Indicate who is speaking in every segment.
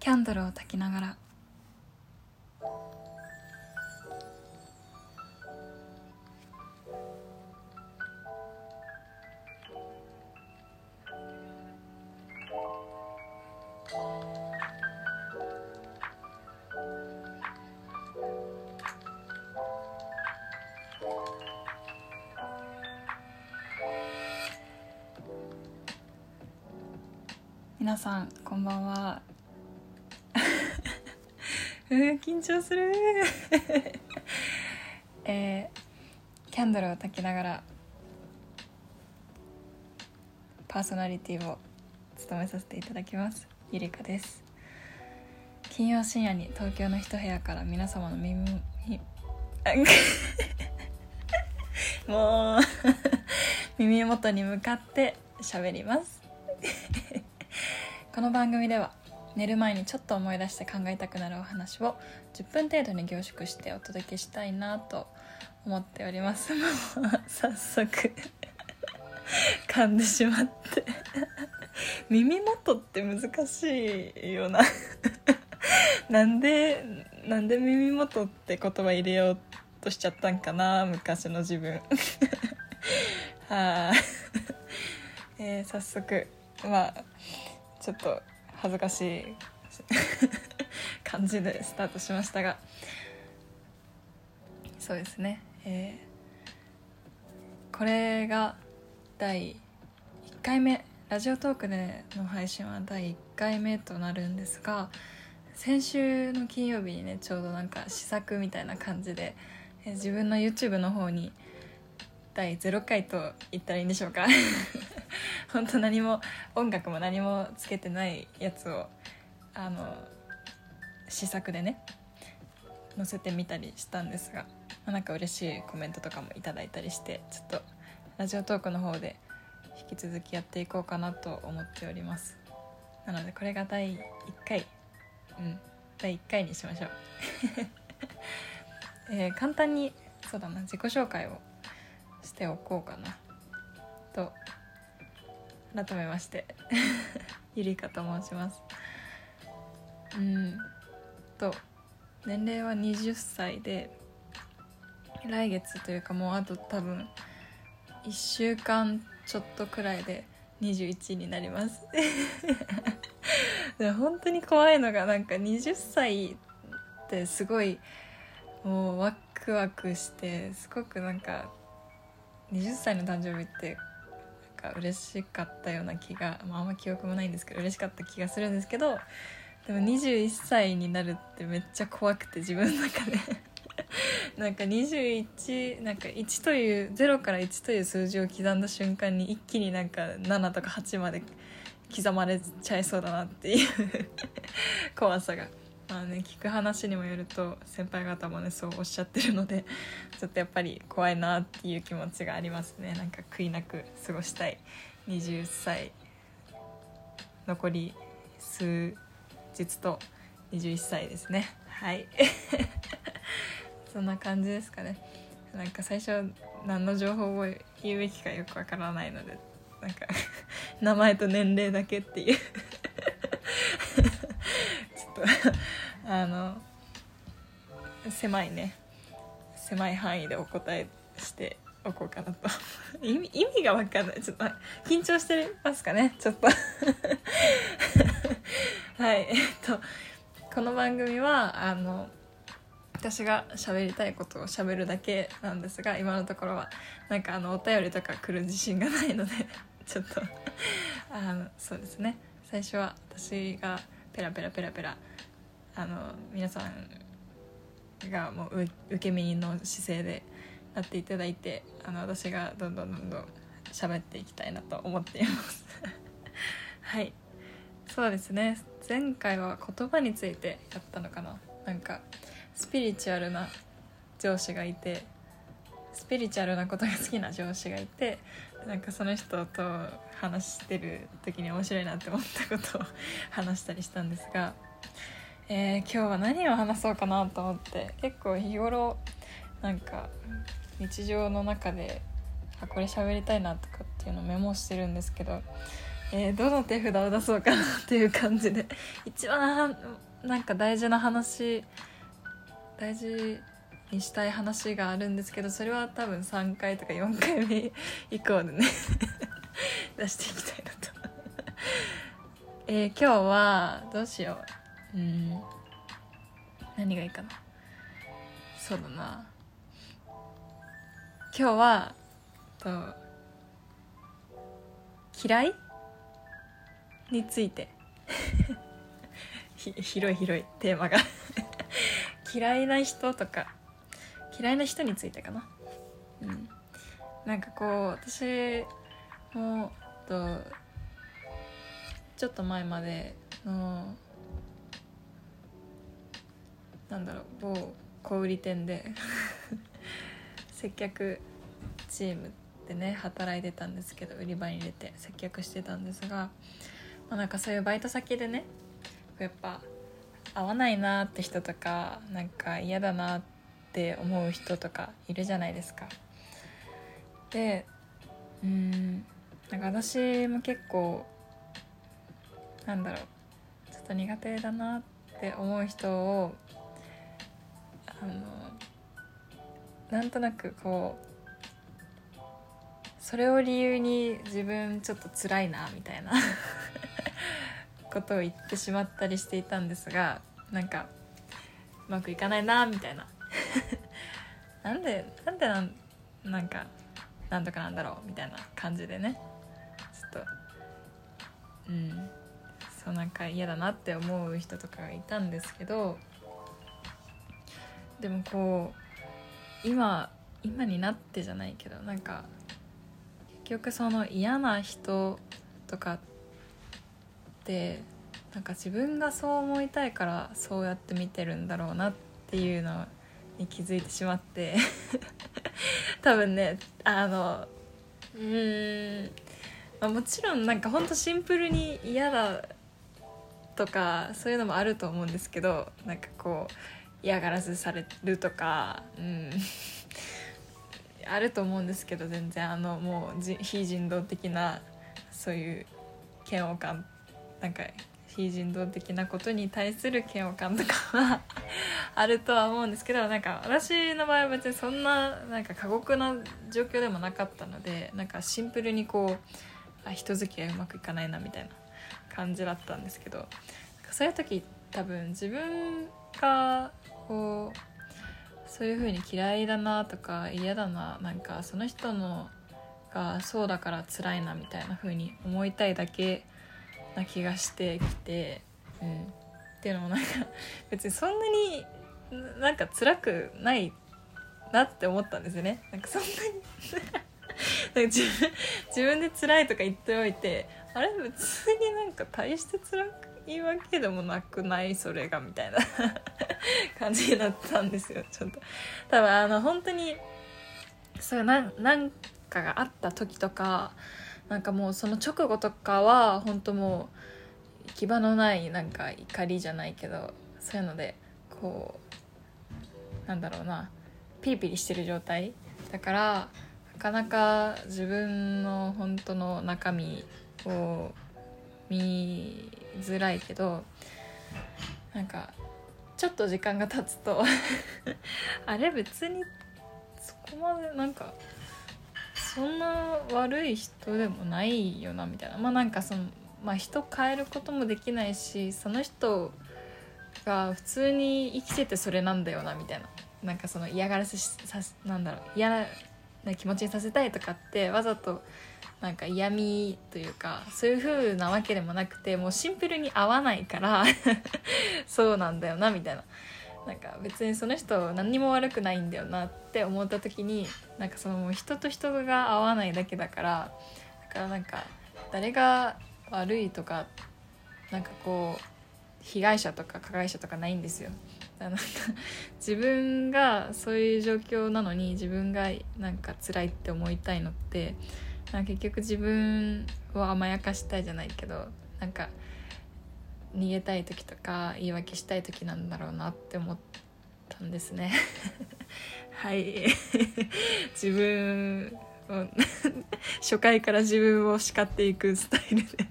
Speaker 1: キャンドルを焚きながら。皆さんこんばんは。うー緊張する。えー、キャンドルを焚きながらパーソナリティを務めさせていただきます。ゆりかです。金曜深夜に東京の一部屋から皆様の耳にもう耳元に向かって喋ります。この番組では寝る前にちょっと思い出して考えたくなるお話を10分程度に凝縮してお届けしたいなと思っております。も う早速 噛んでしまって。耳元って難しいよな。なんでなんで耳元って言葉入れようとしちゃったんかな昔の自分。はあ、えー、早速まあちょっと恥ずかしい。感じでスタートしましたが。そうですね、えー、これが第1回目。ラジオトークでの配信は第1回目となるんですが先週の金曜日にねちょうどなんか試作みたいな感じで、えー、自分の YouTube の方に第0回と言ったらいいんでしょうか。本当何も音楽も何もつけてないやつをあの試作でね載せてみたりしたんですが、まあ、なんか嬉しいコメントとかもいただいたりしてちょっとラジオトークの方で引き続きやっていこうかなと思っております。なのでこれが第1回。うん。第1回にしましょう、えー、簡単にそうだな自己紹介をしておこうかな。と改めまして ゆりかと申します。うん。と年齢は20歳で来月というかもうあと多分1週間ちょっとくらいで21になります。で本当に怖いのがなんか20歳ってすごいもうワクワクしてすごくなんか20歳の誕生日ってなんか嬉しかったような気が、まあ、あんま記憶もないんですけど嬉しかった気がするんですけどでも21歳になるってめっちゃ怖くて自分の中で。なんか21なんか1という0から1という数字を刻んだ瞬間に一気になんか7とか8まで刻まれちゃいそうだなっていう 怖さが。まあね聞く話にもよると先輩方もねそうおっしゃってるので ちょっとやっぱり怖いなっていう気持ちがありますね。なんか悔いなく過ごしたい。20歳残り数日と21歳ですね。はい。そんな感じですかね。なんか最初何の情報を言うべきかよくわからないのでなんか 名前と年齢だけっていう。と。あの狭いね。狭い範囲でお答えしておこうかなと。意味意味が分かんない。ちょっと緊張してますかね。ちょっと。はい。えっとこの番組はあの私が喋りたいことを喋るだけなんですが今のところは。なんかあのお便りとか来る自信がないのでちょっとあのそうですね。最初は私がペラペラペラペラ。あの皆さんがもう受け身の姿勢でなっていただいてあの私がどんどんどんどん喋っていきたいなと思っています。はい。そうですね。前回は言葉についてやったのかな。なんかスピリチュアルな上司がいてスピリチュアルなことが好きな上司がいてなんかその人と話してる時に面白いなって思ったことを話したりしたんですがえー、今日は何を話そうかなと思って結構日頃なんか日常の中であこれ喋りたいなとかっていうのをメモしてるんですけどえー、どの手札を出そうかなっていう感じで一番なんか大事な話大事したい話があるんですけどそれは多分3回とか4回目以降でね 出していきたいなとえー、今日はどうしよう。うん。何がいいかな。そうだな。今日はと嫌い？について。広い広いテーマが。嫌いな人とか。嫌いな人についてかな。うん。なんかこう私もとちょっと前までのなんだろう某小売店で 接客チームでね働いてたんですけど売り場に入れて接客してたんですが、まあ、なんかそういうバイト先でねやっぱ合わないなって人とかなんか嫌だなって思う人とかいるじゃないですか。でうんなんか私も結構なんだろうちょっと苦手だなって思う人をあのなんとなくこうそれを理由に自分ちょっと辛いなみたいな ことを言ってしまったりしていたんですがなんかうまくいかないなみたいななんでなんでなんなんかなんとかなんだろうみたいな感じでね。ちょっとうん。そうなんか嫌だなって思う人とかがいたんですけど。でもこう今今になってじゃないけどなんか結局その嫌な人とかってなんか自分がそう思いたいからそうやって見てるんだろうなっていうのに気づいてしまって。多分ねあのうん、まあ、もちろんなんかほんとシンプルに嫌だとかそういうのもあると思うんですけどなんかこう嫌がらせされるとか、うん、あると思うんですけど全然あのもう非人道的なそういう嫌悪感なんか非人道的なことに対する嫌悪感とかはあるとは思うんですけどなんか私の場合は別にそんななんか過酷な状況でもなかったのでなんかシンプルにこうあ人付き合いうまくいかないなみたいな感じだったんですけどそういう時多分自分がこうそういう風に嫌いだなとか嫌だななんかその人のがそうだから辛いなみたいな風に思いたいだけな気がしてきて、うん、っていうのもなんか別にそんなになんか辛くないなって思ったんですよね。なんかそんなになんか自分自分で辛いとか言っておいてあれ？別になんか大して辛いわけでもなくない？それがみたいな 感じになったんですよ。ちょっと。多分あの本当にそうななんかがあった時とかなんかもうその直後とかは本当もう行き場のないなんか怒りじゃないけどそういうのでこうなんだろうなピリピリしてる状態。だからなかなか自分の本当の中身を見づらいけどなんかちょっと時間が経つと あれ別にそこまでなんかそんな悪い人でもないよなみたいな。まあなんかそのまあ人変えることもできないしその人が普通に生きててそれなんだよなみたいな。なんかその嫌がらせさなんだろう。嫌な気持ちにさせたいとかってわざとなんか嫌味というかそういう風なわけでもなくてもうシンプルに合わないから そうなんだよなみたいな。なんか別にその人何にも悪くないんだよなって思った時になんかその人と人が合わないだけだからだからなんか誰が悪いとかなんかこう被害者とか加害者とかないんですよ。なんか自分がそういう状況なのに自分がなんか辛いって思いたいのってなんか結局自分を甘やかしたいじゃないけどなんか逃げたい時とか言い訳したい時なんだろうなって思ったんですね。はい。自分を 初回から自分を叱っていくスタイルで。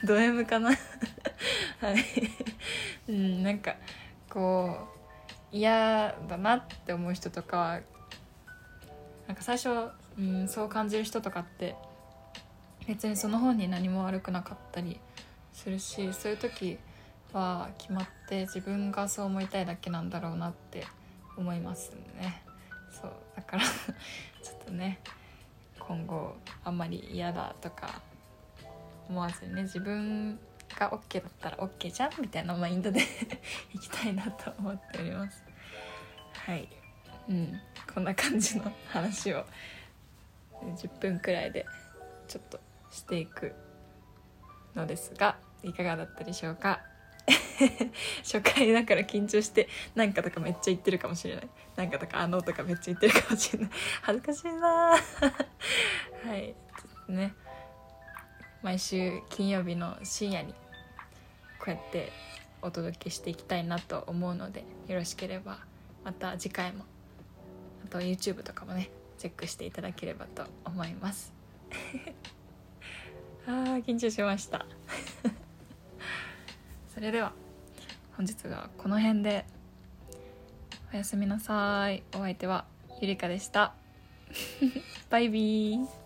Speaker 1: ド M かな？はい。うんなんかこう嫌だなって思う人とかなんか最初、うん、そう感じる人とかって別にその本に何も悪くなかったりするしそういう時は決まって自分がそう思いたいだけなんだろうなって思いますね。そうだから ちょっとね今後あんまり嫌だとか思わずにね自分が OK だったら OK じゃん？みたいなマインドで いきたいなと思っております。はい。うん。こんな感じの話を10分くらいでちょっとしていくのですがいかがだったでしょうか？初回だから緊張してなんかとかめっちゃ言ってるかもしれない。なんかとかあのとかめっちゃ言ってるかもしれない。恥ずかしいなはい。ちょっとね毎週金曜日の深夜にこうやってお届けしていきたいなと思うのでよろしければまた次回もあと YouTube とかもねチェックしていただければと思います。あー緊張しました。それでは本日はこの辺で。おやすみなさい。お相手はゆりかでした。バイビー